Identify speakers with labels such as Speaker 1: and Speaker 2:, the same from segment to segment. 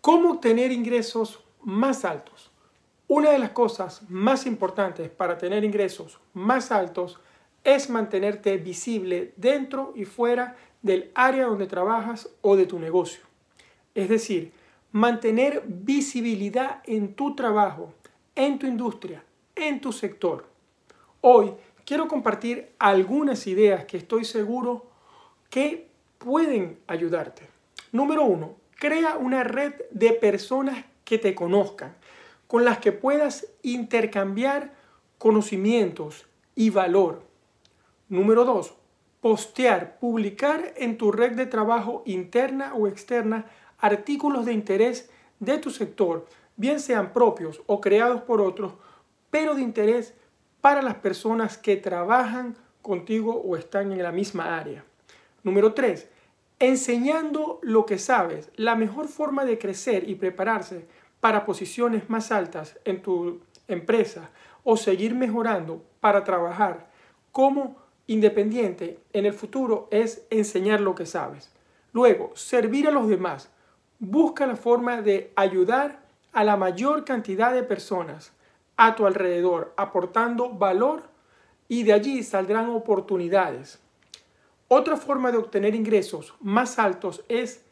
Speaker 1: ¿Cómo obtener ingresos más altos? Una de las cosas más importantes para tener ingresos más altos es mantenerte visible dentro y fuera del área donde trabajas o de tu negocio. Es decir, mantener visibilidad en tu trabajo, en tu industria, en tu sector. Hoy quiero compartir algunas ideas que estoy seguro que pueden ayudarte. Número uno, crea una red de personas que te conozcan, con las que puedas intercambiar conocimientos y valor. Número dos, postear, publicar en tu red de trabajo interna o externa artículos de interés de tu sector, bien sean propios o creados por otros, pero de interés para las personas que trabajan contigo o están en la misma área. Número 3. Enseñando lo que sabes. La mejor forma de crecer y prepararse para posiciones más altas en tu empresa o seguir mejorando para trabajar como independiente en el futuro es enseñar lo que sabes. Luego, servir a los demás. Busca la forma de ayudar a la mayor cantidad de personas a tu alrededor, aportando valor y de allí saldrán oportunidades. Otra forma de obtener ingresos más altos es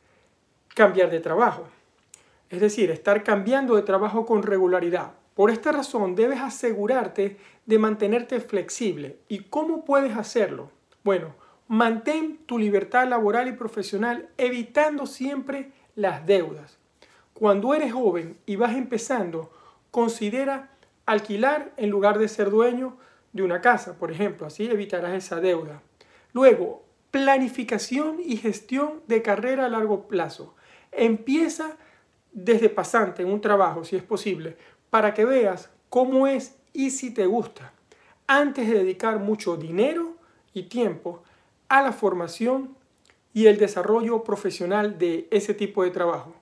Speaker 1: cambiar de trabajo. Es decir, estar cambiando de trabajo con regularidad. Por esta razón debes asegurarte de mantenerte flexible. ¿Y cómo puedes hacerlo? Bueno, mantén tu libertad laboral y profesional evitando siempre las deudas. Cuando eres joven y vas empezando, considera alquilar en lugar de ser dueño de una casa, por ejemplo, así evitarás esa deuda. Luego, planificación y gestión de carrera a largo plazo. Empieza desde pasante en un trabajo, si es posible, para que veas cómo es y si te gusta, antes de dedicar mucho dinero y tiempo a la formación y el desarrollo profesional de ese tipo de trabajo.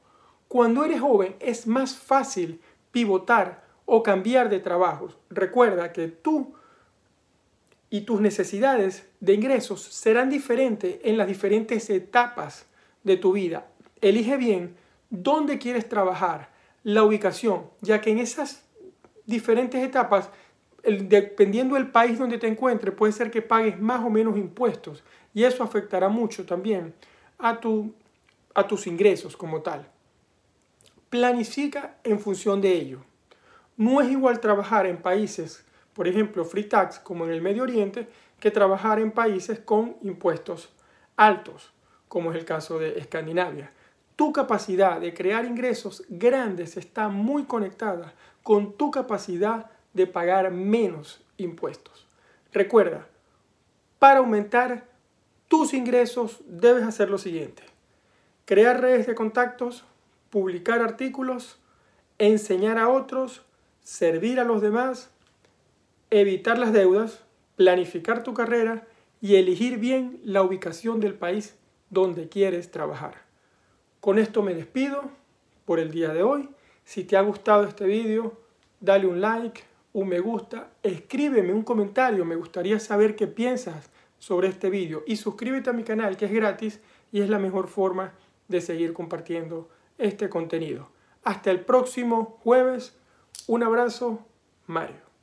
Speaker 1: Cuando eres joven es más fácil pivotar o cambiar de trabajos. Recuerda que tú y tus necesidades de ingresos serán diferentes en las diferentes etapas de tu vida. Elige bien dónde quieres trabajar, la ubicación, ya que en esas diferentes etapas, dependiendo del país donde te encuentres, puede ser que pagues más o menos impuestos y eso afectará mucho también a, tu, a tus ingresos como tal. Planifica en función de ello. No es igual trabajar en países, por ejemplo, free tax como en el Medio Oriente, que trabajar en países con impuestos altos, como es el caso de Escandinavia. Tu capacidad de crear ingresos grandes está muy conectada con tu capacidad de pagar menos impuestos. Recuerda, para aumentar tus ingresos debes hacer lo siguiente. Crear redes de contactos, publicar artículos, enseñar a otros, servir a los demás, evitar las deudas, planificar tu carrera y elegir bien la ubicación del país donde quieres trabajar. Con esto me despido por el día de hoy. Si te ha gustado este vídeo, dale un like, un me gusta, escríbeme un comentario, me gustaría saber qué piensas sobre este vídeo y suscríbete a mi canal que es gratis y es la mejor forma de seguir compartiendo este contenido. Hasta el próximo jueves, un abrazo, Mario.